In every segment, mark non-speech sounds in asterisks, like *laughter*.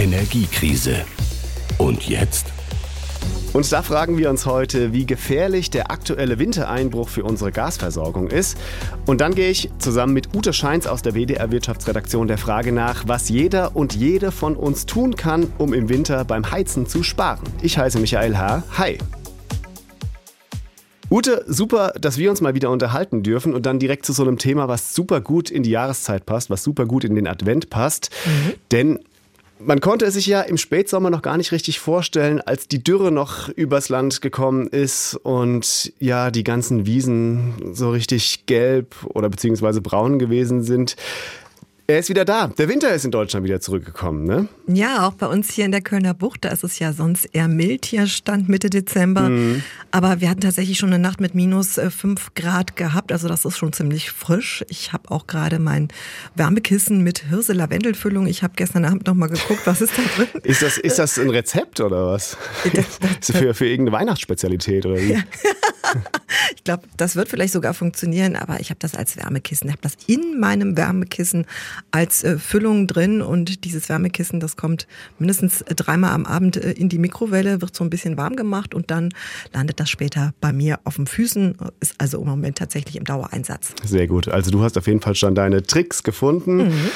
Energiekrise. Und jetzt? Und da fragen wir uns heute, wie gefährlich der aktuelle Wintereinbruch für unsere Gasversorgung ist. Und dann gehe ich zusammen mit Ute Scheins aus der WDR Wirtschaftsredaktion der Frage nach, was jeder und jede von uns tun kann, um im Winter beim Heizen zu sparen. Ich heiße Michael H. Hi. Ute, super, dass wir uns mal wieder unterhalten dürfen und dann direkt zu so einem Thema, was super gut in die Jahreszeit passt, was super gut in den Advent passt. Mhm. Denn man konnte es sich ja im Spätsommer noch gar nicht richtig vorstellen, als die Dürre noch übers Land gekommen ist und ja, die ganzen Wiesen so richtig gelb oder beziehungsweise braun gewesen sind. Er ist wieder da. Der Winter ist in Deutschland wieder zurückgekommen, ne? Ja, auch bei uns hier in der Kölner Bucht, da ist es ja sonst eher mild hier, stand Mitte Dezember. Mhm. Aber wir hatten tatsächlich schon eine Nacht mit minus äh, fünf Grad gehabt, also das ist schon ziemlich frisch. Ich habe auch gerade mein Wärmekissen mit Hirse-Lavendelfüllung. Ich habe gestern Abend noch mal geguckt, was ist da drin. *laughs* ist, das, ist das ein Rezept oder was? Das, *laughs* das, für, für irgendeine Weihnachtsspezialität oder wie? Ja. *laughs* ich glaube, das wird vielleicht sogar funktionieren, aber ich habe das als Wärmekissen. Ich habe das in meinem Wärmekissen als äh, Füllung drin und dieses Wärmekissen, das kommt mindestens dreimal am Abend äh, in die Mikrowelle, wird so ein bisschen warm gemacht und dann landet das später bei mir auf den Füßen, ist also im Moment tatsächlich im Dauereinsatz. Sehr gut. Also du hast auf jeden Fall schon deine Tricks gefunden. Mhm.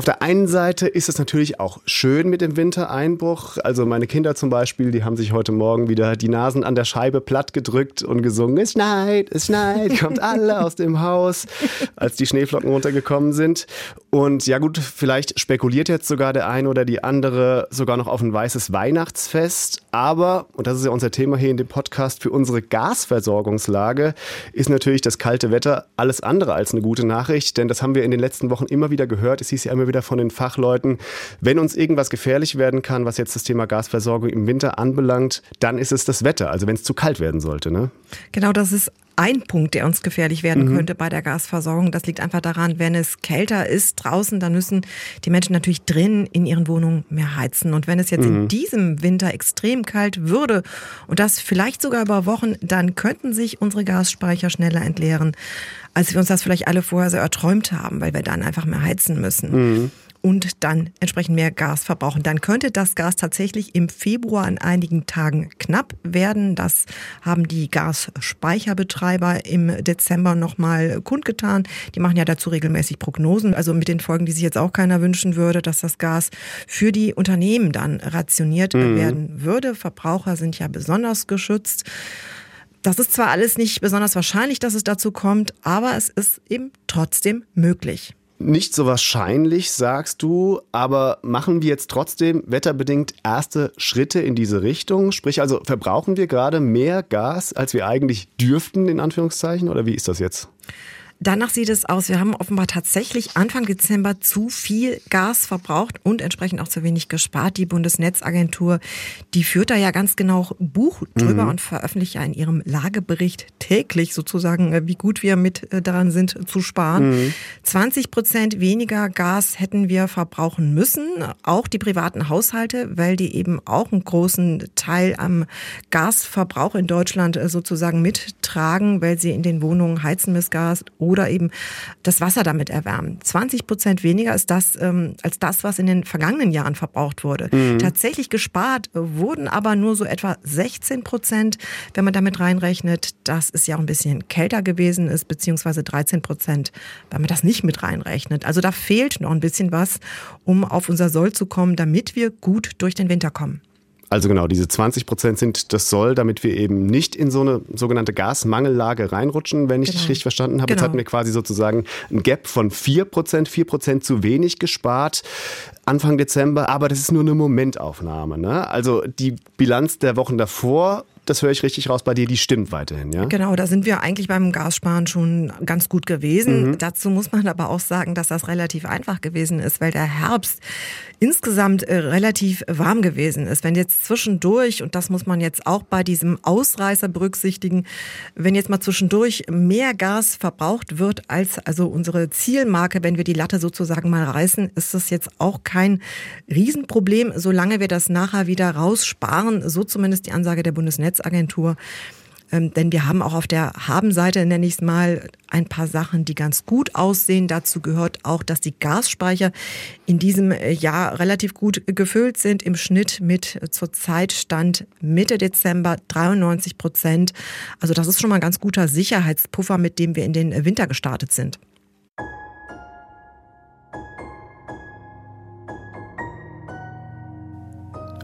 Auf der einen Seite ist es natürlich auch schön mit dem Wintereinbruch. Also meine Kinder zum Beispiel, die haben sich heute Morgen wieder die Nasen an der Scheibe platt gedrückt und gesungen, es schneit, es schneit, kommt alle aus dem Haus, *laughs* als die Schneeflocken runtergekommen sind. Und ja gut, vielleicht spekuliert jetzt sogar der eine oder die andere sogar noch auf ein weißes Weihnachtsfest. Aber, und das ist ja unser Thema hier in dem Podcast, für unsere Gasversorgungslage ist natürlich das kalte Wetter alles andere als eine gute Nachricht. Denn das haben wir in den letzten Wochen immer wieder gehört. Es hieß ja immer wieder von den Fachleuten, wenn uns irgendwas gefährlich werden kann, was jetzt das Thema Gasversorgung im Winter anbelangt, dann ist es das Wetter. Also wenn es zu kalt werden sollte. Ne? Genau, das ist ein Punkt, der uns gefährlich werden mhm. könnte bei der Gasversorgung. Das liegt einfach daran, wenn es kälter ist draußen, dann müssen die Menschen natürlich drin in ihren Wohnungen mehr heizen. Und wenn es jetzt mhm. in diesem Winter extrem kalt würde und das vielleicht sogar über Wochen, dann könnten sich unsere Gasspeicher schneller entleeren, als wir uns das vielleicht alle vorher so erträumt haben, weil wir dann einfach mehr heizen müssen. Mhm und dann entsprechend mehr Gas verbrauchen. Dann könnte das Gas tatsächlich im Februar an einigen Tagen knapp werden. Das haben die Gasspeicherbetreiber im Dezember nochmal kundgetan. Die machen ja dazu regelmäßig Prognosen, also mit den Folgen, die sich jetzt auch keiner wünschen würde, dass das Gas für die Unternehmen dann rationiert mhm. werden würde. Verbraucher sind ja besonders geschützt. Das ist zwar alles nicht besonders wahrscheinlich, dass es dazu kommt, aber es ist eben trotzdem möglich. Nicht so wahrscheinlich, sagst du, aber machen wir jetzt trotzdem wetterbedingt erste Schritte in diese Richtung? Sprich also, verbrauchen wir gerade mehr Gas, als wir eigentlich dürften, in Anführungszeichen, oder wie ist das jetzt? Danach sieht es aus, wir haben offenbar tatsächlich Anfang Dezember zu viel Gas verbraucht und entsprechend auch zu wenig gespart. Die Bundesnetzagentur, die führt da ja ganz genau Buch drüber mhm. und veröffentlicht ja in ihrem Lagebericht täglich sozusagen, äh, wie gut wir mit äh, daran sind zu sparen. Mhm. 20 Prozent weniger Gas hätten wir verbrauchen müssen, auch die privaten Haushalte, weil die eben auch einen großen Teil am Gasverbrauch in Deutschland äh, sozusagen mittragen, weil sie in den Wohnungen heizen mit Gas oder eben das Wasser damit erwärmen. 20 Prozent weniger ist das ähm, als das, was in den vergangenen Jahren verbraucht wurde. Mhm. Tatsächlich gespart wurden aber nur so etwa 16 Prozent, wenn man damit reinrechnet, dass es ja auch ein bisschen kälter gewesen ist, beziehungsweise 13 Prozent, wenn man das nicht mit reinrechnet. Also da fehlt noch ein bisschen was, um auf unser Soll zu kommen, damit wir gut durch den Winter kommen. Also genau, diese 20 Prozent sind das soll, damit wir eben nicht in so eine sogenannte Gasmangellage reinrutschen, wenn ich genau. dich richtig verstanden habe. Genau. Jetzt hatten wir quasi sozusagen ein Gap von 4 Prozent, 4 Prozent zu wenig gespart. Anfang Dezember, aber das ist nur eine Momentaufnahme. Ne? Also die Bilanz der Wochen davor das höre ich richtig raus bei dir, die stimmt weiterhin, ja? Genau, da sind wir eigentlich beim Gassparen schon ganz gut gewesen. Mhm. Dazu muss man aber auch sagen, dass das relativ einfach gewesen ist, weil der Herbst insgesamt äh, relativ warm gewesen ist. Wenn jetzt zwischendurch, und das muss man jetzt auch bei diesem Ausreißer berücksichtigen, wenn jetzt mal zwischendurch mehr Gas verbraucht wird als also unsere Zielmarke, wenn wir die Latte sozusagen mal reißen, ist das jetzt auch kein Riesenproblem, solange wir das nachher wieder raussparen, so zumindest die Ansage der Bundesnetz Bundesagentur. Ähm, denn wir haben auch auf der Habenseite, nenne ich es mal, ein paar Sachen, die ganz gut aussehen. Dazu gehört auch, dass die Gasspeicher in diesem äh, Jahr relativ gut gefüllt sind. Im Schnitt mit äh, zurzeit Stand Mitte Dezember 93 Prozent. Also das ist schon mal ein ganz guter Sicherheitspuffer, mit dem wir in den Winter gestartet sind.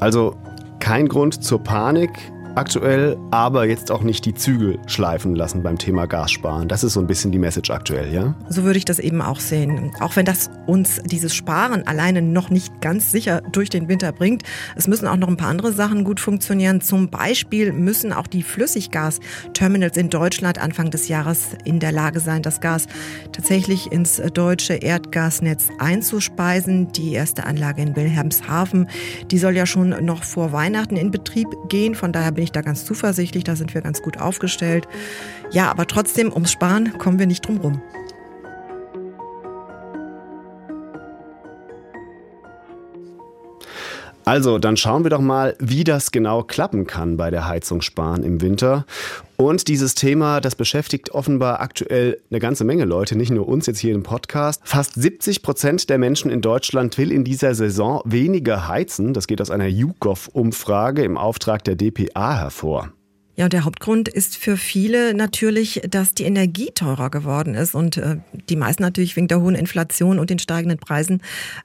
Also kein Grund zur Panik aktuell, aber jetzt auch nicht die Zügel schleifen lassen beim Thema Gassparen. Das ist so ein bisschen die Message aktuell, ja? So würde ich das eben auch sehen. Auch wenn das uns dieses Sparen alleine noch nicht ganz sicher durch den Winter bringt. Es müssen auch noch ein paar andere Sachen gut funktionieren. Zum Beispiel müssen auch die Flüssiggasterminals in Deutschland Anfang des Jahres in der Lage sein, das Gas tatsächlich ins deutsche Erdgasnetz einzuspeisen. Die erste Anlage in Wilhelmshaven, die soll ja schon noch vor Weihnachten in Betrieb gehen. Von daher bin ich da ganz zuversichtlich, da sind wir ganz gut aufgestellt. Ja, aber trotzdem, ums Sparen kommen wir nicht drum rum. Also, dann schauen wir doch mal, wie das genau klappen kann bei der Heizung sparen im Winter. Und dieses Thema, das beschäftigt offenbar aktuell eine ganze Menge Leute, nicht nur uns jetzt hier im Podcast. Fast 70 Prozent der Menschen in Deutschland will in dieser Saison weniger heizen. Das geht aus einer YouGov-Umfrage im Auftrag der DPA hervor. Ja, und der Hauptgrund ist für viele natürlich, dass die Energie teurer geworden ist und äh, die meisten natürlich wegen der hohen Inflation und den steigenden Preisen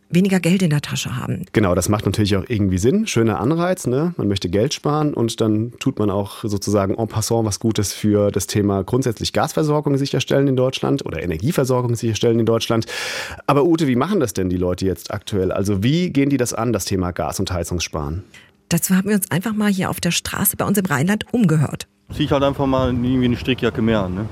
weniger Geld in der Tasche haben. Genau, das macht natürlich auch irgendwie Sinn. Schöner Anreiz, ne? Man möchte Geld sparen und dann tut man auch sozusagen en passant was Gutes für das Thema grundsätzlich Gasversorgung sicherstellen in Deutschland oder Energieversorgung sicherstellen in Deutschland. Aber Ute, wie machen das denn die Leute jetzt aktuell? Also wie gehen die das an, das Thema Gas- und Heizungssparen? Dazu haben wir uns einfach mal hier auf der Straße bei uns im Rheinland umgehört. Zieh ich halt einfach mal irgendwie eine Strickjacke mehr an. Ne?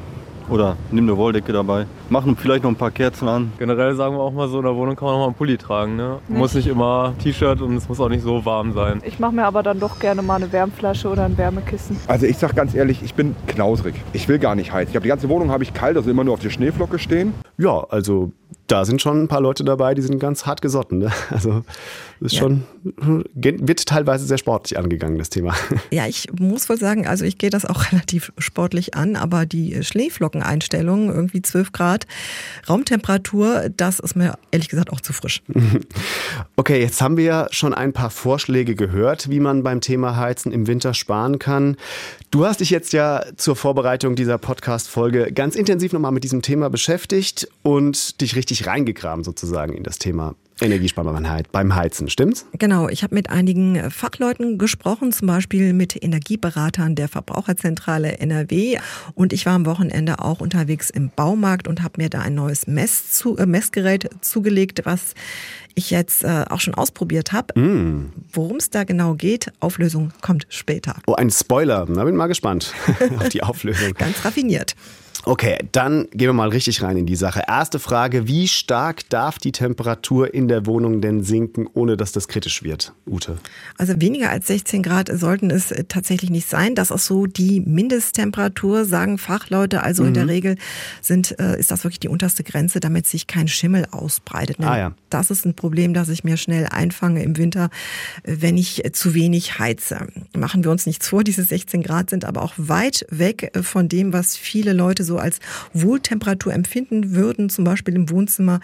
Oder nimm eine Wolldecke dabei. Machen vielleicht noch ein paar Kerzen an. Generell sagen wir auch mal so, in der Wohnung kann man auch mal einen Pulli tragen. Ne? Muss nicht immer T-Shirt und es muss auch nicht so warm sein. Ich mache mir aber dann doch gerne mal eine Wärmflasche oder ein Wärmekissen. Also ich sag ganz ehrlich, ich bin knausrig. Ich will gar nicht heizen. Ich habe die ganze Wohnung habe ich kalt, also immer nur auf der Schneeflocke stehen. Ja, also da sind schon ein paar Leute dabei, die sind ganz hart gesotten. Ne? *laughs* Also ist ja. schon, wird teilweise sehr sportlich angegangen, das Thema. *laughs* Ja, ich muss wohl sagen, also ich gehe das auch *laughs* relativ sportlich an, aber die Schneeflockeneinstellung, irgendwie 12 Grad, Raumtemperatur, das ist mir ehrlich gesagt auch zu frisch. Okay, jetzt haben wir ja schon ein paar Vorschläge gehört, wie man beim Thema Heizen im Winter sparen kann. Du hast dich jetzt ja zur Vorbereitung dieser Podcast-Folge ganz intensiv nochmal mit diesem Thema beschäftigt und dich richtig reingegraben sozusagen in das Thema Energiesparbarkeit beim Heizen, stimmt's? Genau, ich habe mit einigen Fachleuten gesprochen, zum Beispiel mit Energieberatern der Verbraucherzentrale NRW. Und ich war am Wochenende auch unterwegs im Baumarkt und habe mir da ein neues Mess zu, äh, Messgerät zugelegt, was ich jetzt äh, auch schon ausprobiert habe. Mm. Worum es da genau geht, Auflösung kommt später. Oh, ein Spoiler. Da bin ich mal gespannt *laughs* auf die Auflösung. Ganz raffiniert. Okay, dann gehen wir mal richtig rein in die Sache. Erste Frage, wie stark darf die Temperatur in der Wohnung denn sinken, ohne dass das kritisch wird, Ute? Also weniger als 16 Grad sollten es tatsächlich nicht sein. Das ist so die Mindesttemperatur, sagen Fachleute. Also mhm. in der mhm. Regel sind, äh, ist das wirklich die unterste Grenze, damit sich kein Schimmel ausbreitet. Ah, ja. Das ist ein Problem, das ich mir schnell einfange im Winter, wenn ich zu wenig heize. Machen wir uns nichts vor, diese 16 Grad sind aber auch weit weg von dem, was viele Leute so als Wohltemperatur empfinden würden, zum Beispiel im Wohnzimmer.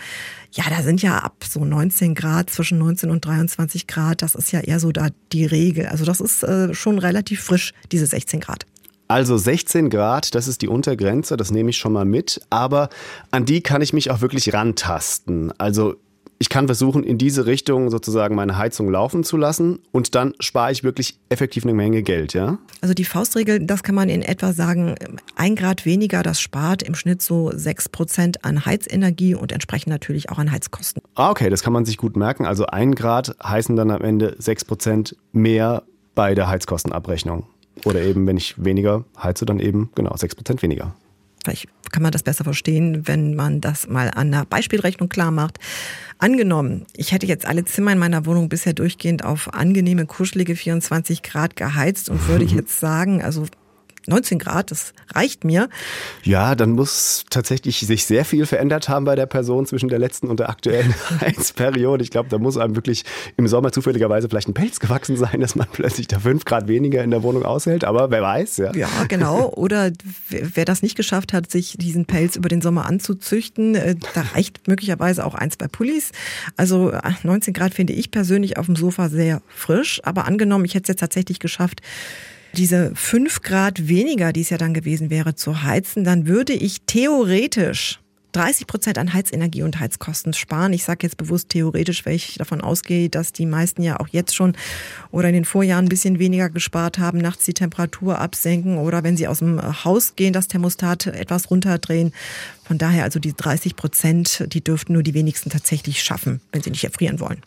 Ja, da sind ja ab so 19 Grad, zwischen 19 und 23 Grad, das ist ja eher so da die Regel. Also das ist äh, schon relativ frisch, diese 16 Grad. Also 16 Grad, das ist die Untergrenze, das nehme ich schon mal mit, aber an die kann ich mich auch wirklich rantasten. Also ich kann versuchen, in diese Richtung sozusagen meine Heizung laufen zu lassen und dann spare ich wirklich effektiv eine Menge Geld, ja? Also die Faustregel, das kann man in etwa sagen, ein Grad weniger, das spart im Schnitt so sechs Prozent an Heizenergie und entsprechend natürlich auch an Heizkosten. Ah, okay, das kann man sich gut merken. Also ein Grad heißen dann am Ende sechs Prozent mehr bei der Heizkostenabrechnung. Oder eben, wenn ich weniger heize, dann eben genau sechs Prozent weniger. Vielleicht kann man das besser verstehen, wenn man das mal an einer Beispielrechnung klar macht. Angenommen, ich hätte jetzt alle Zimmer in meiner Wohnung bisher durchgehend auf angenehme, kuschelige 24 Grad geheizt und würde ich *laughs* jetzt sagen, also 19 Grad, das reicht mir. Ja, dann muss tatsächlich sich sehr viel verändert haben bei der Person zwischen der letzten und der aktuellen *laughs* Heizperiode. Ich glaube, da muss einem wirklich im Sommer zufälligerweise vielleicht ein Pelz gewachsen sein, dass man plötzlich da fünf Grad weniger in der Wohnung aushält. Aber wer weiß, ja. Ja, genau. Oder wer das nicht geschafft hat, sich diesen Pelz über den Sommer anzuzüchten, äh, da reicht möglicherweise auch ein, zwei Pullis. Also 19 Grad finde ich persönlich auf dem Sofa sehr frisch. Aber angenommen, ich hätte es jetzt tatsächlich geschafft, diese fünf Grad weniger, die es ja dann gewesen wäre, zu heizen, dann würde ich theoretisch 30 Prozent an Heizenergie und Heizkosten sparen. Ich sage jetzt bewusst theoretisch, weil ich davon ausgehe, dass die meisten ja auch jetzt schon oder in den Vorjahren ein bisschen weniger gespart haben, nachts die Temperatur absenken oder wenn sie aus dem Haus gehen, das Thermostat etwas runterdrehen. Von daher also die 30 Prozent, die dürften nur die wenigsten tatsächlich schaffen, wenn sie nicht erfrieren wollen.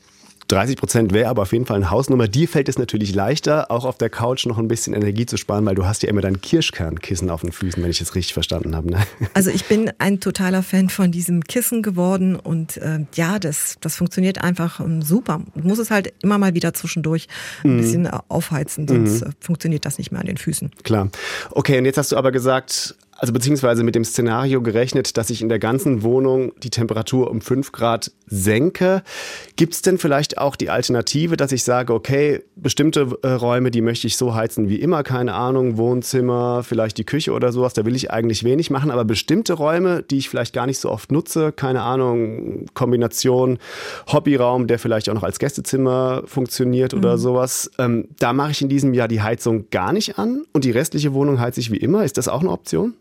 30 Prozent wäre aber auf jeden Fall eine Hausnummer. Dir fällt es natürlich leichter, auch auf der Couch noch ein bisschen Energie zu sparen, weil du hast ja immer dein Kirschkernkissen auf den Füßen, wenn ich es richtig verstanden habe. Ne? Also ich bin ein totaler Fan von diesem Kissen geworden und äh, ja, das, das funktioniert einfach ähm, super. Du musst es halt immer mal wieder zwischendurch ein mhm. bisschen aufheizen, sonst mhm. funktioniert das nicht mehr an den Füßen. Klar. Okay, und jetzt hast du aber gesagt, also beziehungsweise mit dem Szenario gerechnet, dass ich in der ganzen Wohnung die Temperatur um fünf Grad senke. Gibt es denn vielleicht auch die Alternative, dass ich sage, okay, bestimmte äh, Räume, die möchte ich so heizen wie immer, keine Ahnung, Wohnzimmer, vielleicht die Küche oder sowas, da will ich eigentlich wenig machen, aber bestimmte Räume, die ich vielleicht gar nicht so oft nutze, keine Ahnung, Kombination Hobbyraum, der vielleicht auch noch als Gästezimmer funktioniert mhm. oder sowas, ähm, da mache ich in diesem Jahr die Heizung gar nicht an und die restliche Wohnung heize ich wie immer. Ist das auch eine Option?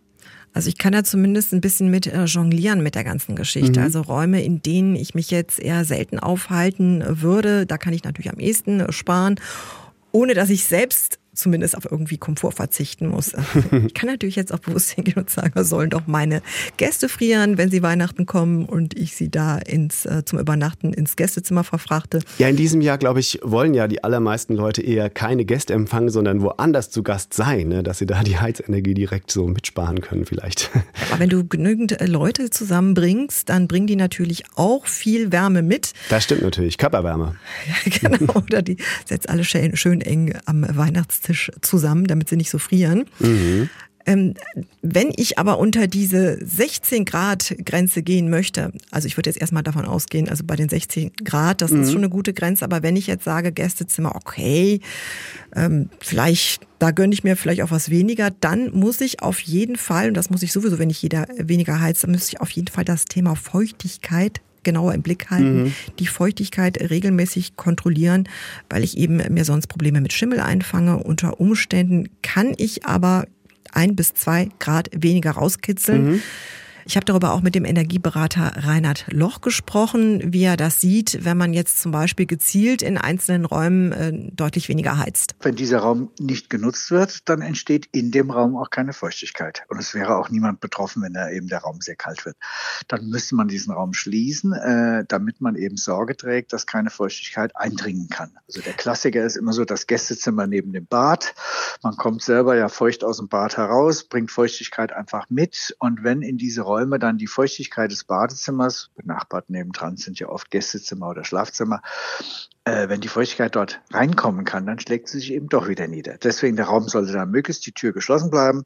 Also ich kann ja zumindest ein bisschen mit äh, jonglieren mit der ganzen Geschichte. Mhm. Also Räume, in denen ich mich jetzt eher selten aufhalten würde, da kann ich natürlich am ehesten sparen, ohne dass ich selbst zumindest auf irgendwie Komfort verzichten muss. *laughs* Ich kann natürlich jetzt auch bewusst hingehen und sagen, sollen doch meine Gäste frieren, wenn sie Weihnachten kommen und ich sie da ins, äh, zum Übernachten ins Gästezimmer verfrachte. Ja, in diesem Jahr, glaube ich, wollen ja die allermeisten Leute eher keine Gäste empfangen, sondern woanders zu Gast sein, ne? dass sie da die Heizenergie direkt so mitsparen können vielleicht. Aber wenn du genügend äh, Leute zusammenbringst, dann bringen die natürlich auch viel Wärme mit. Das stimmt natürlich, Körperwärme. *laughs* Ja, genau, oder die setzt alle schön, schön eng am Weihnachtstisch Esstisch zusammen, damit sie nicht so frieren. Mhm. Ähm, wenn ich aber unter diese 16 Grad Grenze gehen möchte, also ich würde jetzt erstmal davon ausgehen, also bei den 16 Grad, das mhm. ist schon eine gute Grenze, aber wenn ich jetzt sage, Gästezimmer, okay, ähm, vielleicht, da gönne ich mir vielleicht auch was weniger, dann muss ich auf jeden Fall, und das muss ich sowieso, wenn ich jeder weniger heizt, dann muss ich auf jeden Fall das Thema Feuchtigkeit genauer im Blick halten, mhm. die Feuchtigkeit regelmäßig kontrollieren, weil ich eben mir sonst Probleme mit Schimmel einfange. Unter Umständen kann ich aber ein bis zwei Grad weniger rauskitzeln. Mhm. Ich habe darüber auch mit dem Energieberater Reinhard Loch gesprochen, wie er das sieht, wenn man jetzt zum Beispiel gezielt in einzelnen Räumen äh, deutlich weniger heizt. Wenn dieser Raum nicht genutzt wird, dann entsteht in dem Raum auch keine Feuchtigkeit. Und es wäre auch niemand betroffen, wenn er eben der Raum sehr kalt wird. Dann müsste man diesen Raum schließen, äh, damit man eben Sorge trägt, dass keine Feuchtigkeit eindringen kann. Also der Klassiker ist immer so das Gästezimmer neben dem Bad. Man kommt selber ja feucht aus dem Bad heraus, bringt Feuchtigkeit einfach mit. Und wenn in diese Räume Räume dann die Feuchtigkeit des Badezimmers, benachbart nebendran sind ja oft Gästezimmer oder Schlafzimmer, äh, wenn die Feuchtigkeit dort reinkommen kann, dann schlägt sie sich eben doch wieder nieder. Deswegen der Raum sollte dann möglichst die Tür geschlossen bleiben.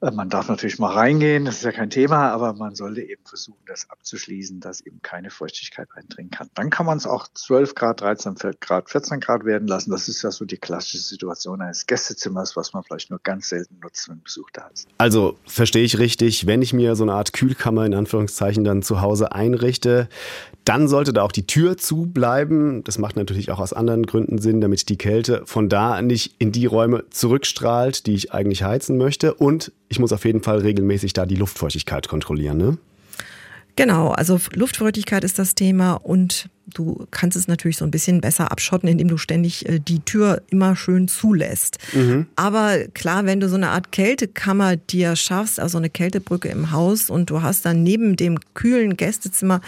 Äh, man darf natürlich mal reingehen, das ist ja kein Thema, aber man sollte eben versuchen, das abzuschließen, dass eben keine Feuchtigkeit eindringen kann. Dann kann man es auch 12 Grad, 13 Grad, 14 Grad werden lassen. Das ist ja so die klassische Situation eines Gästezimmers, was man vielleicht nur ganz selten nutzt, wenn Besuch da ist. Also verstehe ich richtig, wenn ich mir so eine Art Kühlkammer in Anführungszeichen dann zu Hause einrichte, dann sollte da auch die Tür zu bleiben. Das macht natürlich auch aus anderen Gründen Sinn, damit die Kälte von da nicht in die Räume zurückstrahlt, die ich eigentlich heizen möchte. Und ich muss auf jeden Fall regelmäßig da die Luftfeuchtigkeit kontrollieren. Ne? Genau, also Luftfeuchtigkeit ist das Thema und du kannst es natürlich so ein bisschen besser abschotten, indem du ständig äh, die Tür immer schön zulässt. Mhm. Aber klar, wenn du so eine Art Kältekammer dir schaffst, also eine Kältebrücke im Haus und du hast dann neben dem kühlen Gästezimmer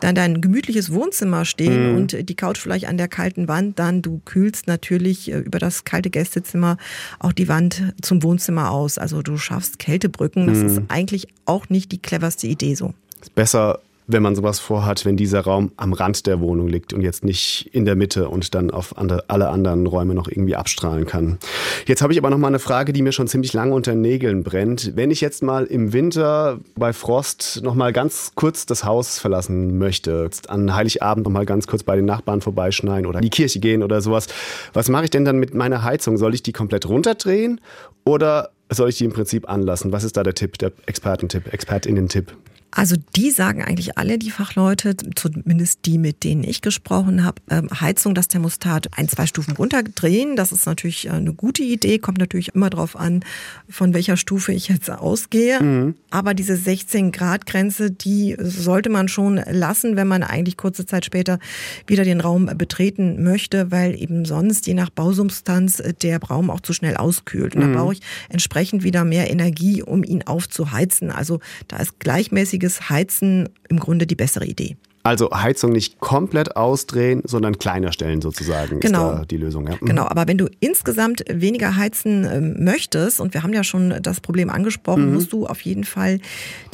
dann dein gemütliches Wohnzimmer stehen mhm. und die Couch vielleicht an der kalten Wand, dann du kühlst natürlich äh, über das kalte Gästezimmer auch die Wand zum Wohnzimmer aus. Also du schaffst Kältebrücken. Das mhm. ist eigentlich auch nicht die cleverste Idee so besser wenn man sowas vorhat, wenn dieser Raum am Rand der Wohnung liegt und jetzt nicht in der Mitte und dann auf alle anderen Räume noch irgendwie abstrahlen kann. Jetzt habe ich aber noch mal eine Frage, die mir schon ziemlich lange unter den Nägeln brennt. Wenn ich jetzt mal im Winter bei Frost noch mal ganz kurz das Haus verlassen möchte, an Heiligabend noch mal ganz kurz bei den Nachbarn vorbeischneiden oder in die Kirche gehen oder sowas, was mache ich denn dann mit meiner Heizung? Soll ich die komplett runterdrehen oder soll ich die im Prinzip anlassen? Was ist da der Tipp, der Expertentipp, Expertinnen-Tipp? Also die sagen eigentlich alle, die Fachleute, zumindest die, mit denen ich gesprochen habe, ähm, Heizung, das Thermostat ein, zwei Stufen runterdrehen. Das ist natürlich äh, eine gute Idee, kommt natürlich immer darauf an, von welcher Stufe ich jetzt ausgehe. Mhm. Aber diese 16 Grad Grenze, die sollte man schon lassen, wenn man eigentlich kurze Zeit später wieder den Raum betreten möchte, weil eben sonst je nach Bausubstanz der Raum auch zu schnell auskühlt. Und mhm. da brauche ich entsprechend wieder mehr Energie, um ihn aufzuheizen. Also da ist gleichmäßige gleichmäßiges Heizen im Grunde die bessere Idee. Also Heizung nicht komplett ausdrehen, sondern kleiner stellen sozusagen genau. ist da die Lösung. Ja. Mhm. Genau, aber wenn du insgesamt weniger heizen ähm, möchtest, und wir haben ja schon das Problem angesprochen, mhm. musst du auf jeden Fall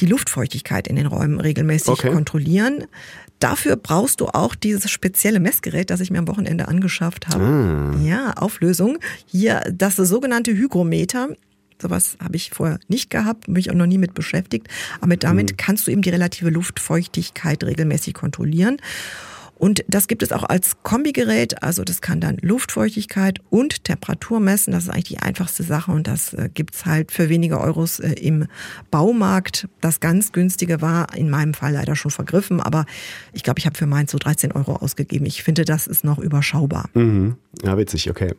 die Luftfeuchtigkeit in den Räumen regelmäßig okay. kontrollieren. Dafür brauchst du auch dieses spezielle Messgerät, das ich mir am Wochenende angeschafft habe. Ah. Ja, Auflösung. Hier das sogenannte Hygrometer. Sowas habe ich vorher nicht gehabt, bin ich auch noch nie mit beschäftigt. Aber damit mhm. kannst du eben die relative Luftfeuchtigkeit regelmäßig kontrollieren. Und das gibt es auch als Kombigerät. Also das kann dann Luftfeuchtigkeit und Temperatur messen. Das ist eigentlich die einfachste Sache und das äh, gibt's halt für wenige Euros äh, im Baumarkt. Das ganz günstige war in meinem Fall leider schon vergriffen, aber ich glaube, ich habe für meins so 13 Euro ausgegeben. Ich finde, das ist noch überschaubar. Mhm. Ja, witzig, okay.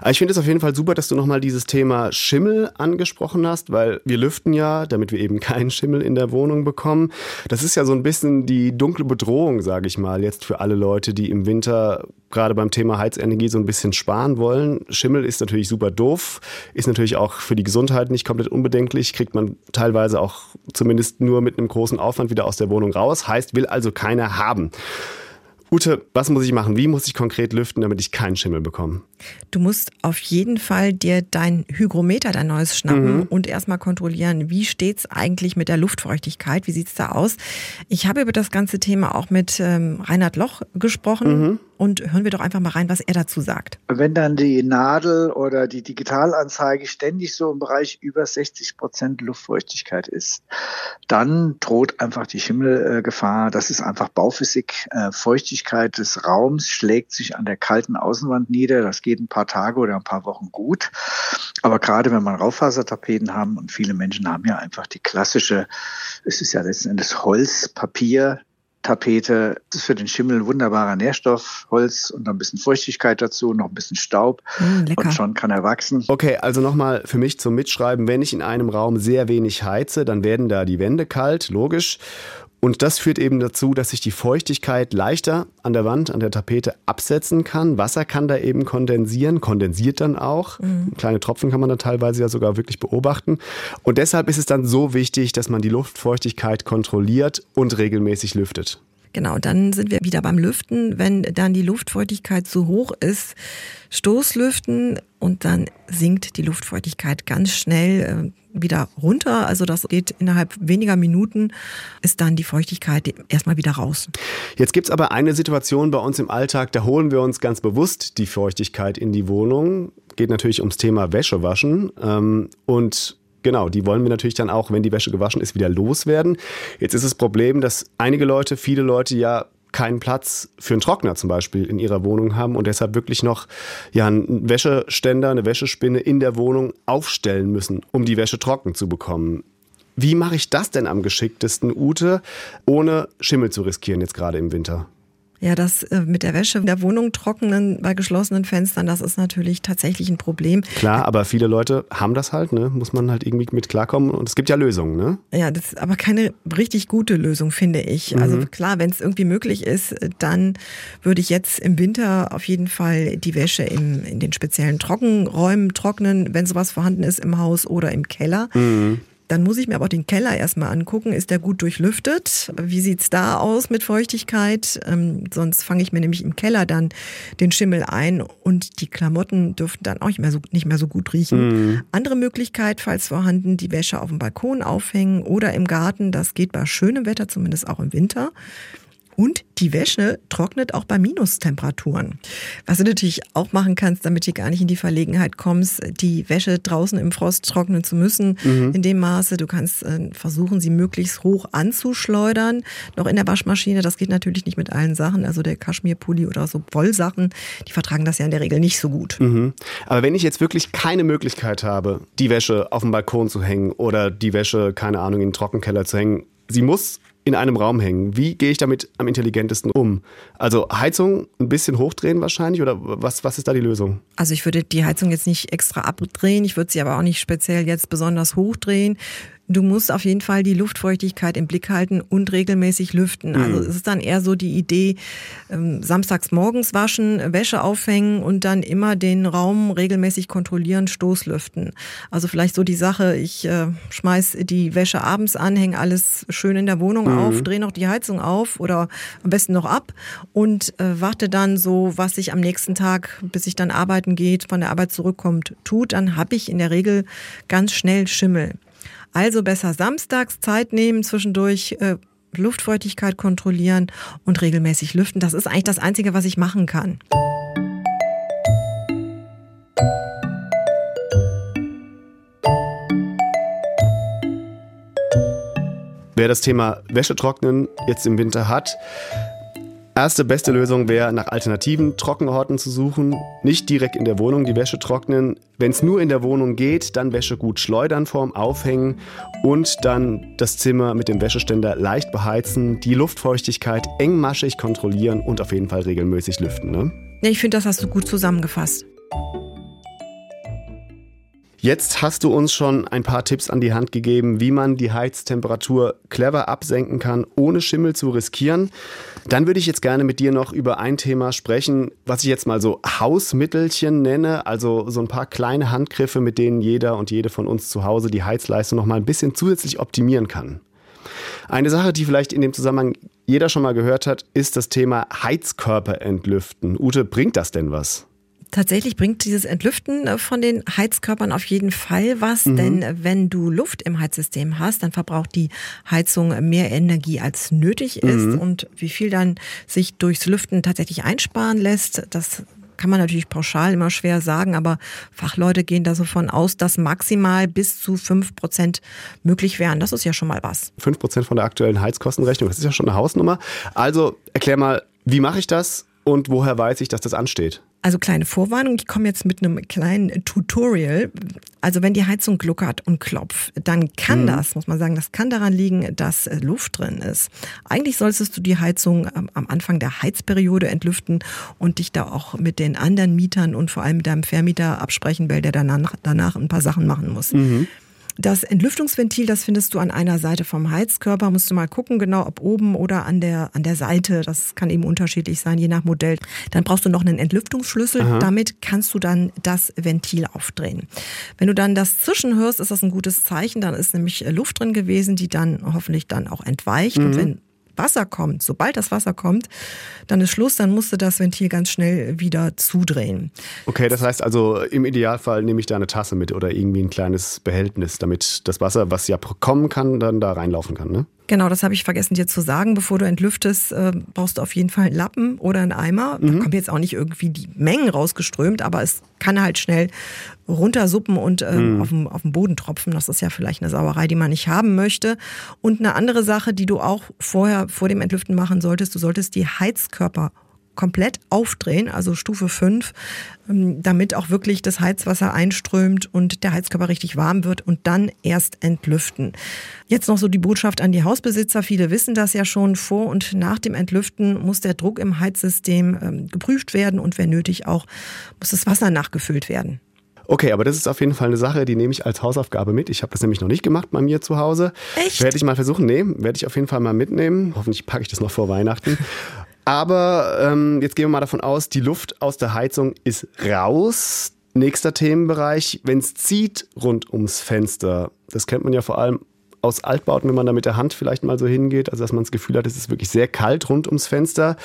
Aber ich finde es auf jeden Fall super, dass du nochmal dieses Thema Schimmel angesprochen hast, weil wir lüften ja, damit wir eben keinen Schimmel in der Wohnung bekommen. Das ist ja so ein bisschen die dunkle Bedrohung, sage ich mal, jetzt für alle alle Leute, die im Winter gerade beim Thema Heizenergie so ein bisschen sparen wollen. Schimmel ist natürlich super doof, ist natürlich auch für die Gesundheit nicht komplett unbedenklich, kriegt man teilweise auch zumindest nur mit einem großen Aufwand wieder aus der Wohnung raus, heißt, will also keiner haben. Ute, was muss ich machen? Wie muss ich konkret lüften, damit ich keinen Schimmel bekomme? Du musst auf jeden Fall dir dein Hygrometer, dein neues schnappen mhm. und erstmal kontrollieren, wie steht's eigentlich mit der Luftfeuchtigkeit? Wie sieht's da aus? Ich habe über das ganze Thema auch mit ähm, Reinhard Loch gesprochen. Mhm. Und hören wir doch einfach mal rein, was er dazu sagt. Wenn dann die Nadel oder die Digitalanzeige ständig so im Bereich über 60 Prozent Luftfeuchtigkeit ist, dann droht einfach die Schimmelgefahr. Das ist einfach Bauphysik. Äh, Feuchtigkeit des Raums schlägt sich an der kalten Außenwand nieder. Das geht ein paar Tage oder ein paar Wochen gut. Aber gerade wenn man Raufasertapeten haben und viele Menschen haben ja einfach die klassische, es ist ja letzten Endes Holz, Papier, Tapete. Das ist für den Schimmel ein wunderbarer Nährstoff, Holz und noch ein bisschen Feuchtigkeit dazu, noch ein bisschen Staub mm, und schon kann er wachsen. Okay, also nochmal für mich zum Mitschreiben, wenn ich in einem Raum sehr wenig heize, dann werden da die Wände kalt, logisch. Und das führt eben dazu, dass sich die Feuchtigkeit leichter an der Wand, an der Tapete absetzen kann. Wasser kann da eben kondensieren, kondensiert dann auch. Mhm. Kleine Tropfen kann man da teilweise ja sogar wirklich beobachten. Und deshalb ist es dann so wichtig, dass man die Luftfeuchtigkeit kontrolliert und regelmäßig lüftet. Genau, dann sind wir wieder beim Lüften. Wenn dann die Luftfeuchtigkeit zu hoch ist, Stoßlüften und dann sinkt die Luftfeuchtigkeit ganz schnell äh, wieder runter. Also das geht innerhalb weniger Minuten, ist dann die Feuchtigkeit erstmal wieder raus. Jetzt gibt's aber eine Situation bei uns im Alltag, da holen wir uns ganz bewusst die Feuchtigkeit in die Wohnung. Geht natürlich ums Thema Wäschewaschen. Ähm, und Genau, die wollen wir natürlich dann auch, wenn die Wäsche gewaschen ist, wieder loswerden. Jetzt ist das Problem, dass einige Leute, viele Leute ja keinen Platz für einen Trockner zum Beispiel in ihrer Wohnung haben und deshalb wirklich noch ja, einen Wäscheständer, eine Wäschespinne in der Wohnung aufstellen müssen, um die Wäsche trocken zu bekommen. Wie mache ich das denn am geschicktesten, Ute, ohne Schimmel zu riskieren jetzt gerade im Winter? Ja, das äh, mit der Wäsche in der Wohnung trocknen bei geschlossenen Fenstern, das ist natürlich tatsächlich ein Problem. Klar, aber viele Leute haben das halt, ne? Muss man halt irgendwie mit klarkommen und es gibt ja Lösungen, ne? Ja, das ist aber keine richtig gute Lösung, finde ich. Also mhm. Also klar, wenn es irgendwie möglich ist, dann würde ich jetzt im Winter auf jeden Fall die Wäsche im, in den speziellen Trockenräumen trocknen, wenn sowas vorhanden ist im Haus oder im Keller. Mhm. Dann muss ich mir aber den Keller erstmal angucken. Ist der gut durchlüftet? Wie sieht's da aus mit Feuchtigkeit? Ähm, sonst fange ich mir nämlich im Keller dann den Schimmel ein und die Klamotten dürften dann auch nicht mehr so, nicht mehr so gut riechen. Mhm. Andere Möglichkeit, falls vorhanden, die Wäsche auf dem Balkon aufhängen oder im Garten. Das geht bei schönem Wetter, zumindest auch im Winter. Und die Wäsche trocknet auch bei Minustemperaturen. Was du natürlich auch machen kannst, damit du gar nicht in die Verlegenheit kommst, die Wäsche draußen im Frost trocknen zu müssen, mhm. in dem Maße. Du kannst äh, versuchen, sie möglichst hoch anzuschleudern, noch in der Waschmaschine. Das geht natürlich nicht mit allen Sachen. Also der Kaschmirpulli oder so Wollsachen, die vertragen das ja in der Regel nicht so gut. Mhm. Aber wenn ich jetzt wirklich keine Möglichkeit habe, die Wäsche auf dem Balkon zu hängen oder die Wäsche, keine Ahnung, in den Trockenkeller zu hängen, sie muss in einem Raum hängen. Wie gehe ich damit am intelligentesten um? Also Heizung ein bisschen hochdrehen wahrscheinlich oder was, was ist da die Lösung? Also ich würde die Heizung jetzt nicht extra abdrehen, ich würde sie aber auch nicht speziell jetzt besonders hochdrehen. Du musst auf jeden Fall die Luftfeuchtigkeit im Blick halten und regelmäßig lüften. Also mhm. es ist dann eher so die Idee, ähm, samstags morgens waschen, Wäsche aufhängen und dann immer den Raum regelmäßig kontrollieren, Stoßlüften. Also vielleicht so die Sache, ich äh, schmeiß die Wäsche abends an, hänge alles schön in der Wohnung mhm. auf, drehe noch die Heizung auf oder am besten noch ab und äh, warte dann so, was sich am nächsten Tag, bis ich dann arbeiten geht, von der Arbeit zurückkommt, tut. Dann habe ich in der Regel ganz schnell Schimmel. Also besser samstags Zeit nehmen, zwischendurch äh, Luftfeuchtigkeit kontrollieren und regelmäßig lüften. Das ist eigentlich das Einzige, was ich machen kann. Wer das Thema Wäsche trocknen jetzt im Winter hat, Erste beste Lösung wäre, nach alternativen Trockenorten zu suchen. Nicht direkt in der Wohnung die Wäsche trocknen. Wenn es nur in der Wohnung geht, dann Wäsche gut schleudern vorm Aufhängen und dann das Zimmer mit dem Wäscheständer leicht beheizen, die Luftfeuchtigkeit engmaschig kontrollieren und auf jeden Fall regelmäßig lüften. Ne? Ich finde, das hast du gut zusammengefasst. Jetzt hast du uns schon ein paar Tipps an die Hand gegeben, wie man die Heiztemperatur clever absenken kann, ohne Schimmel zu riskieren. Dann würde ich jetzt gerne mit dir noch über ein Thema sprechen, was ich jetzt mal so Hausmittelchen nenne, also so ein paar kleine Handgriffe, mit denen jeder und jede von uns zu Hause die Heizleistung noch mal ein bisschen zusätzlich optimieren kann. Eine Sache, die vielleicht in dem Zusammenhang jeder schon mal gehört hat, ist das Thema Heizkörper entlüften. Ute, bringt das denn was? Tatsächlich bringt dieses Entlüften äh, von den Heizkörpern auf jeden Fall was, mhm. denn wenn du Luft im Heizsystem hast, dann verbraucht die Heizung mehr Energie als nötig ist mhm. und wie viel dann sich durchs Lüften tatsächlich einsparen lässt, das kann man natürlich pauschal immer schwer sagen, aber Fachleute gehen da so von aus, dass maximal bis zu fünf Prozent möglich wären. Das ist ja schon mal was. Fünf Prozent von der aktuellen Heizkostenrechnung, das ist ja schon eine Hausnummer. Also erklär mal, wie mache ich das und woher weiß ich, dass das ansteht? Also kleine Vorwarnung, ich komme jetzt mit einem kleinen Tutorial. Also wenn die Heizung gluckert und klopft, dann kann mhm. das, muss man sagen, das kann daran liegen, dass äh, Luft drin ist. Eigentlich solltest du die Heizung am Anfang der Heizperiode entlüften und dich da auch mit den anderen Mietern und vor allem mit deinem Vermieter absprechen, weil der danach, danach ein paar Sachen machen muss. Mhm. Das Entlüftungsventil, das findest du an einer Seite vom Heizkörper. Musst du mal gucken, genau, ob oben oder an der, an der Seite. Das kann eben unterschiedlich sein, je nach Modell. Dann brauchst du noch einen Entlüftungsschlüssel. Aha. Damit kannst du dann das Ventil aufdrehen. Wenn du dann das Zischen hörst, ist das ein gutes Zeichen. Dann ist nämlich Luft drin gewesen, die dann hoffentlich dann auch entweicht. Mhm. Und wenn Wasser kommt, sobald das Wasser kommt, dann ist Schluss, dann musst du das Ventil ganz schnell wieder zudrehen. Okay, das heißt also, im Idealfall nehme ich da eine Tasse mit oder irgendwie ein kleines Behältnis, damit das Wasser, was ja kommen kann, dann da reinlaufen kann, ne? Genau, das habe ich vergessen dir zu sagen. Bevor du entlüftest, äh, brauchst du auf jeden Fall einen Lappen oder einen Eimer. Mhm. Da kommen jetzt auch nicht irgendwie die Mengen rausgeströmt, aber es kann halt schnell runtersuppen und äh, mhm. auf, dem, auf Boden tropfen. Das ist ja vielleicht eine Sauerei, die man nicht haben möchte. Und eine andere Sache, die du auch vorher vor dem Entlüften machen solltest, du solltest die Heizkörper komplett aufdrehen, also Stufe 5, ähm, damit auch wirklich das Heizwasser einströmt und der Heizkörper richtig warm wird und dann erst entlüften. Jetzt noch so die Botschaft an die Hausbesitzer. Viele wissen das ja schon. Vor und nach dem Entlüften muss der Druck im Heizsystem ähm, geprüft werden und wenn nötig auch muss das Wasser nachgefüllt werden. Okay, aber das ist auf jeden Fall eine Sache, die nehme ich als Hausaufgabe mit. Ich habe das nämlich noch nicht gemacht bei mir zu Hause. Echt? Werde ich mal versuchen. Nee, werde ich auf jeden Fall mal mitnehmen. Hoffentlich packe ich das noch vor Weihnachten. Aber ähm, jetzt gehen wir mal davon aus, die Luft aus der Heizung ist raus. Nächster Themenbereich, wenn es zieht rund ums Fenster. Das kennt man ja vor allem aus Altbauten, wenn man da mit der Hand vielleicht mal so hingeht, also dass man das Gefühl hat, es ist wirklich sehr kalt rund ums Fenster.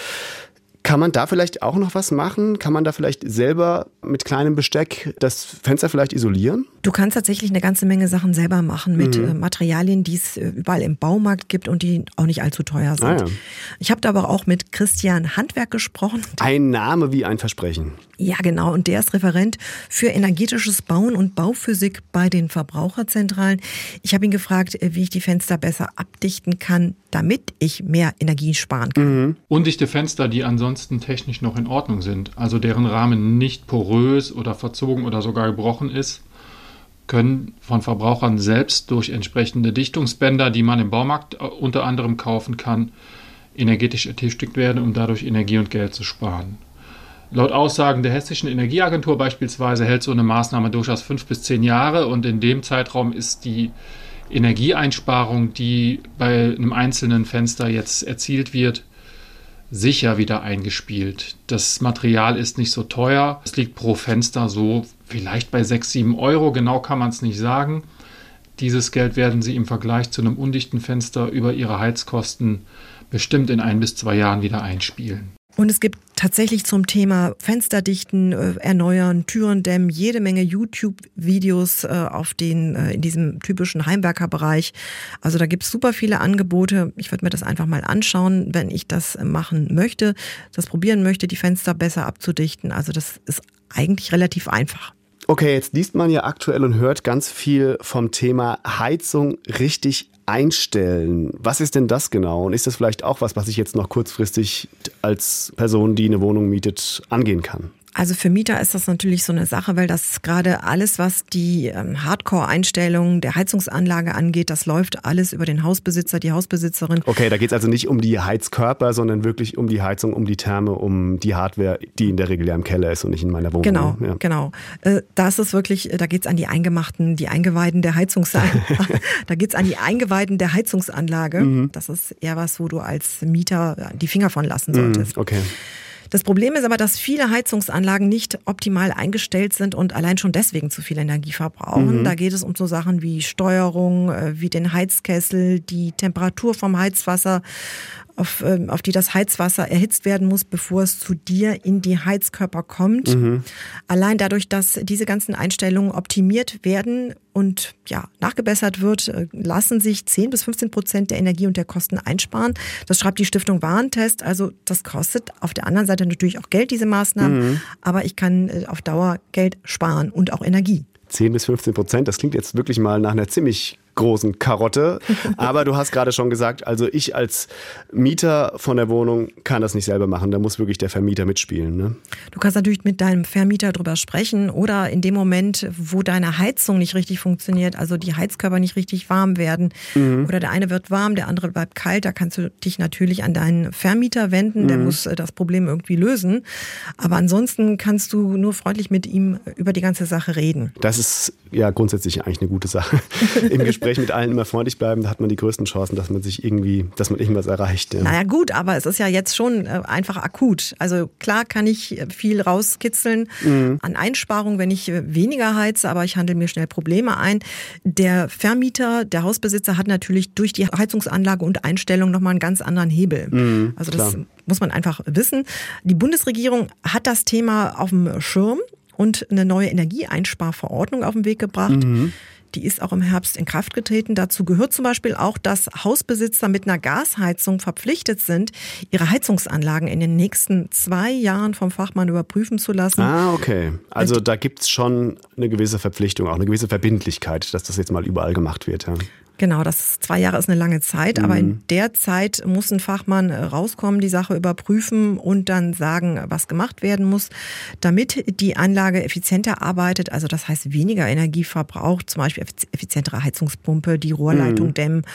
Kann man da vielleicht auch noch was machen? Kann man da vielleicht selber mit kleinem Besteck das Fenster vielleicht isolieren? Du kannst tatsächlich eine ganze Menge Sachen selber machen mit mhm. Äh, Materialien, die es äh, überall im Baumarkt gibt und die auch nicht allzu teuer sind. Ah, ja. Ich habe da aber auch mit Christian Handwerk gesprochen. Ein Name wie ein Versprechen. Ja, genau. Und der ist Referent für energetisches Bauen und Bauphysik bei den Verbraucherzentralen. Ich habe ihn gefragt, äh, wie ich die Fenster besser abdichten kann, damit ich mehr Energie sparen kann. Mhm. Undichte Fenster, die ansonsten technisch noch in Ordnung sind, also deren Rahmen nicht porös oder verzogen oder sogar gebrochen ist, können von Verbrauchern selbst durch entsprechende Dichtungsbänder, die man im Baumarkt äh, unter anderem kaufen kann, energetisch ertüchtigt werden, um dadurch Energie und Geld zu sparen. Laut Aussagen der Hessischen Energieagentur beispielsweise hält so eine Maßnahme durchaus fünf bis zehn Jahre und in dem Zeitraum ist die Energieeinsparung, die bei einem einzelnen Fenster jetzt erzielt wird, sicher wieder eingespielt. Das Material ist nicht so teuer. Es liegt pro Fenster so vielleicht bei 6, 7 Euro. Genau kann man es nicht sagen. Dieses Geld werden Sie im Vergleich zu einem undichten Fenster über Ihre Heizkosten bestimmt in ein bis zwei Jahren wieder einspielen. Und es gibt tatsächlich zum Thema Fensterdichten, äh, erneuern, Türen dämmen, jede Menge YouTube-Videos äh, auf den, äh, in diesem typischen Heimwerkerbereich. Also da gibt es super viele Angebote. Ich würde mir das einfach mal anschauen, wenn ich das machen möchte, das probieren möchte, die Fenster besser abzudichten. Also das ist eigentlich relativ einfach. Okay, jetzt liest man ja aktuell und hört ganz viel vom Thema Heizung richtig einstellen. Was ist denn das genau? Und ist das vielleicht auch was, was ich jetzt noch kurzfristig als Person, die eine Wohnung mietet, angehen kann? Also für Mieter ist das natürlich so eine Sache, weil das gerade alles, was die ähm, Hardcore-Einstellungen der Heizungsanlage angeht, das läuft alles über den Hausbesitzer, die Hausbesitzerin. Okay, da geht es also nicht um die Heizkörper, sondern wirklich um die Heizung, um die Therme, um die Hardware, die in der Regel ja im Keller ist und nicht in meiner Wohnung. Genau, ja. genau. Äh, da ist es wirklich, da geht es an die Eingemachten, die Eingeweiden der Heizungsanlage. *laughs* *laughs* da geht es an die Eingeweiden der Heizungsanlage. Mhm. Das ist eher was, wo du als Mieter die Finger von lassen solltest. Mhm, okay. Das Problem ist aber, dass viele Heizungsanlagen nicht optimal eingestellt sind und allein schon deswegen zu viel Energie verbrauchen. Mhm. Da geht es um so Sachen wie Steuerung, äh, wie den Heizkessel, die Temperatur vom Heizwasser, auf, ähm, auf die das Heizwasser erhitzt werden muss, bevor es zu dir in die Heizkörper kommt. Mhm. Allein dadurch, dass diese ganzen Einstellungen optimiert werden und ja, nachgebessert wird, äh, lassen sich 10 bis 15 Prozent der Energie und der Kosten einsparen. Das schreibt die Stiftung Warentest. Also das kostet auf der anderen Seite natürlich auch Geld, diese Maßnahmen, mhm. aber ich kann äh, auf Dauer Geld sparen und auch Energie. 10 bis 15 Prozent, das klingt jetzt wirklich mal nach einer ziemlich großen Karotte. Aber du hast gerade schon gesagt, also ich als Mieter von der Wohnung kann das nicht selber machen. Da muss wirklich der Vermieter mitspielen. Ne? Du kannst natürlich mit deinem Vermieter drüber sprechen oder in dem Moment, wo deine Heizung nicht richtig funktioniert, also die Heizkörper nicht richtig warm werden mhm. oder der eine wird warm, der andere bleibt kalt, da kannst du dich natürlich an deinen Vermieter wenden. Der mhm. muss äh, das Problem irgendwie lösen. Aber ansonsten kannst du nur freundlich mit ihm über die ganze Sache reden. Das ist ja grundsätzlich eigentlich eine gute Sache. *laughs* Im Gespräch Gespräch mit allen immer freundlich bleiben, da hat man die größten Chancen, dass man sich irgendwie, dass man irgendwas erreicht. Ja. Naja gut, aber es ist ja jetzt schon äh, einfach akut. Also klar kann ich viel rauskitzeln mhm. an Einsparungen, wenn ich äh, weniger heize, aber ich handle mir schnell Probleme ein. Der Vermieter, der Hausbesitzer hat natürlich durch die Heizungsanlage und Einstellung nochmal einen ganz anderen Hebel. Mhm, also das klar. muss man einfach wissen. Die Bundesregierung hat das Thema auf dem Schirm und eine neue Energieeinsparverordnung auf den Weg gebracht. Mhm. Die ist auch im Herbst in Kraft getreten. Dazu gehört zum Beispiel auch, dass Hausbesitzer mit einer Gasheizung verpflichtet sind, ihre Heizungsanlagen in den nächsten zwei Jahren vom Fachmann überprüfen zu lassen. Ah, okay. Also da gibt es schon eine gewisse Verpflichtung, auch eine gewisse Verbindlichkeit, dass das jetzt mal überall gemacht wird. Ja. Genau, das zwei Jahre ist eine lange Zeit, mhm. aber in mhm. der Zeit muss ein Fachmann äh, rauskommen, die Sache überprüfen und dann sagen, was gemacht werden muss, damit die Anlage effizienter arbeitet, also das heißt weniger Energie verbraucht, zum Beispiel effizientere Heizungspumpe, die Rohrleitung mhm. dämmen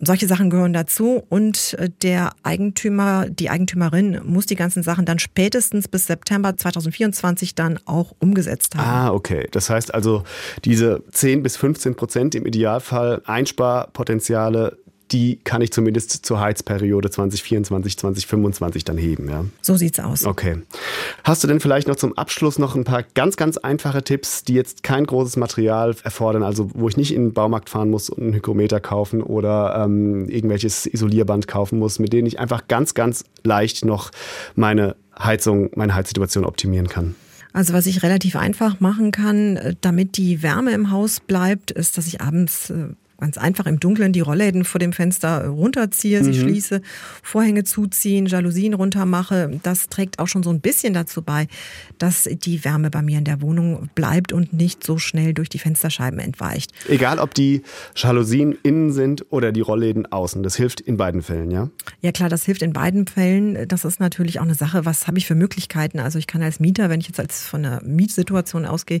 solche Sachen gehören dazu und äh, der Eigentümer, die Eigentümerin muss die ganzen Sachen dann spätestens bis September 2024 dann auch umgesetzt haben. Ah, okay. Das heißt also, diese 10 bis 15 Prozent im Idealfall Einsparpotenziale, die kann ich zumindest zur Heizperiode 2024, 2025 dann heben. Ja? So sieht's aus. Okay. Hast du denn vielleicht noch zum Abschluss noch ein paar ganz, ganz einfache Tipps, die jetzt kein großes Material erfordern, also wo ich nicht in den Baumarkt fahren muss und einen Hygrometer kaufen oder ähm, irgendwelches Isolierband kaufen muss, mit denen ich einfach ganz, ganz leicht noch meine Heizung, meine Heizsituation optimieren kann? Also was ich relativ einfach machen kann, äh, damit die Wärme im Haus bleibt, ist, dass ich abends äh, ganz einfach im Dunkeln die Rollläden vor dem Fenster runterziehe, sie mhm. schließe, Vorhänge zuziehen, Jalousien runtermache. Das trägt auch schon so ein bisschen dazu bei, dass die Wärme bei mir in der Wohnung bleibt und nicht so schnell durch die Fensterscheiben entweicht. Egal, ob die Jalousien innen sind oder die Rollläden außen. Das hilft in beiden Fällen, ja? Ja klar, das hilft in beiden Fällen. Das ist natürlich auch eine Sache, was habe ich für Möglichkeiten? Also ich kann als Mieter, wenn ich jetzt als von einer Mietsituation ausgehe,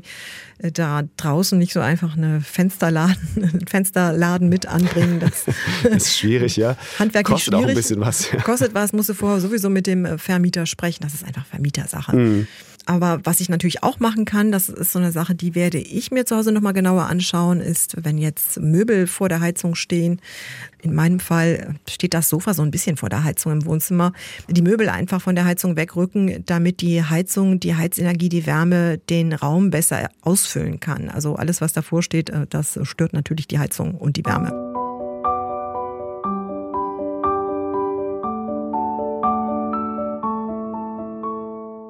äh, da draußen nicht so einfach eine Fensterladen, *laughs* Fenster Laden mit anbringen. Das, *laughs* ist schwierig, ja. Handwerklich Kostet schwierig. auch ein bisschen was. Ja. Kostet was, musst du vorher sowieso mit dem Vermieter sprechen. Das ist einfach Vermietersache. Mhm. Aber was ich natürlich auch machen kann, das ist so eine Sache, die werde ich mir zu Hause nochmal genauer anschauen, ist, wenn jetzt Möbel vor der Heizung stehen. In meinem Fall steht das Sofa so ein bisschen vor der Heizung im Wohnzimmer. Die Möbel einfach von der Heizung wegrücken, damit die Heizung, die Heizenergie, die Wärme den Raum besser ausfüllen kann. Also alles, was davor steht, äh, das stört natürlich die Heizung und die Wärme.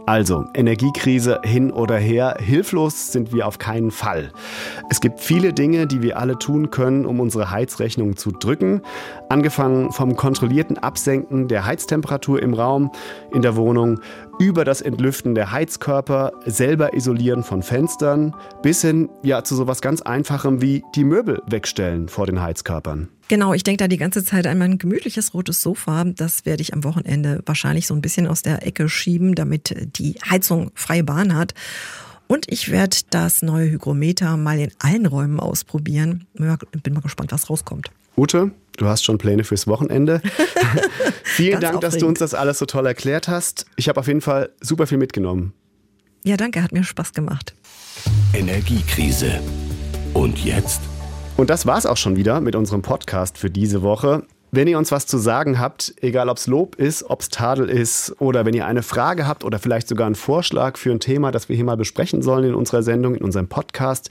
Also, Energiekrise hin oder her, hilflos sind wir auf keinen Fall. Es gibt viele Dinge, die wir alle tun können, um unsere Heizrechnung zu drücken. Angefangen vom kontrollierten Absenken der Heiztemperatur im Raum, in der Wohnung, über das Entlüften der Heizkörper, selber isolieren von Fenstern, bis hin ja zu sowas ganz Einfachem wie die Möbel wegstellen vor den Heizkörpern. Genau, ich denke da die ganze Zeit an mein gemütliches rotes Sofa. Das werde ich am Wochenende wahrscheinlich so ein bisschen aus der Ecke schieben, damit die Heizung freie Bahn hat. Und ich werde das neue Hygrometer mal in allen Räumen ausprobieren. Bin mal gespannt, was rauskommt. Ute, du hast schon Pläne fürs Wochenende. *laughs* Vielen Dank, aufregend. dass du uns das alles so toll erklärt hast. Ich habe auf jeden Fall super viel mitgenommen. Ja, danke, hat mir Spaß gemacht. Energiekrise. Und jetzt? Und das war's auch schon wieder mit unserem Podcast für diese Woche. Wenn ihr uns was zu sagen habt, egal ob es Lob ist, ob es Tadel ist oder wenn ihr eine Frage habt oder vielleicht sogar einen Vorschlag für ein Thema, das wir hier mal besprechen sollen in unserer Sendung, in unserem Podcast,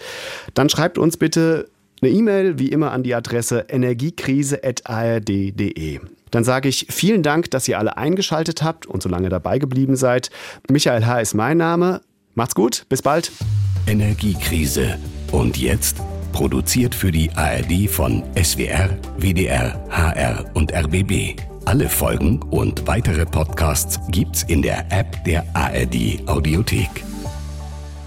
dann schreibt uns bitte eine E-Mail wie immer an die Adresse energiekrise.ard.de. Dann sage ich vielen Dank, dass ihr alle eingeschaltet habt und so lange dabei geblieben seid. Michael H. ist mein Name. Macht's gut, bis bald. Energiekrise. Und jetzt? Produziert für die ARD von SWR, WDR, HR und RBB. Alle Folgen und weitere Podcasts gibt's in der App der ARD Audiothek.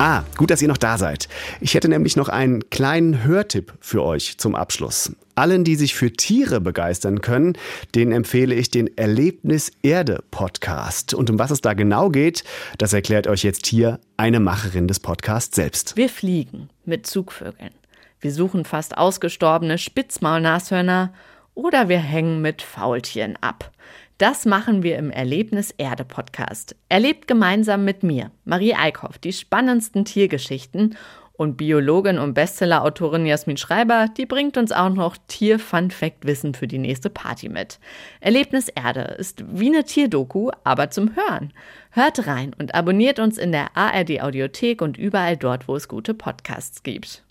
Ah, gut, dass ihr noch da seid. Ich hätte nämlich noch einen kleinen Hörtipp für euch zum Abschluss. Allen, die sich für Tiere begeistern können, denen empfehle ich den Erlebnis Erde Podcast. Und um was es da genau geht, das erklärt euch jetzt hier eine Macherin des Podcasts selbst. Wir fliegen mit Zugvögeln. Wir suchen fast ausgestorbene Spitzmaulnashörner oder wir hängen mit Faultieren ab. Das machen wir im Erlebnis Erde Podcast. Erlebt gemeinsam mit mir, Marie Eickhoff, die spannendsten Tiergeschichten und Biologin und Bestsellerautorin Jasmin Schreiber, die bringt uns auch noch Tier-Fun-Fact-Wissen für die nächste Party mit. Erlebnis Erde ist wie eine Tierdoku, aber zum Hören. Hört rein und abonniert uns in der ARD Audiothek und überall dort, wo es gute Podcasts gibt.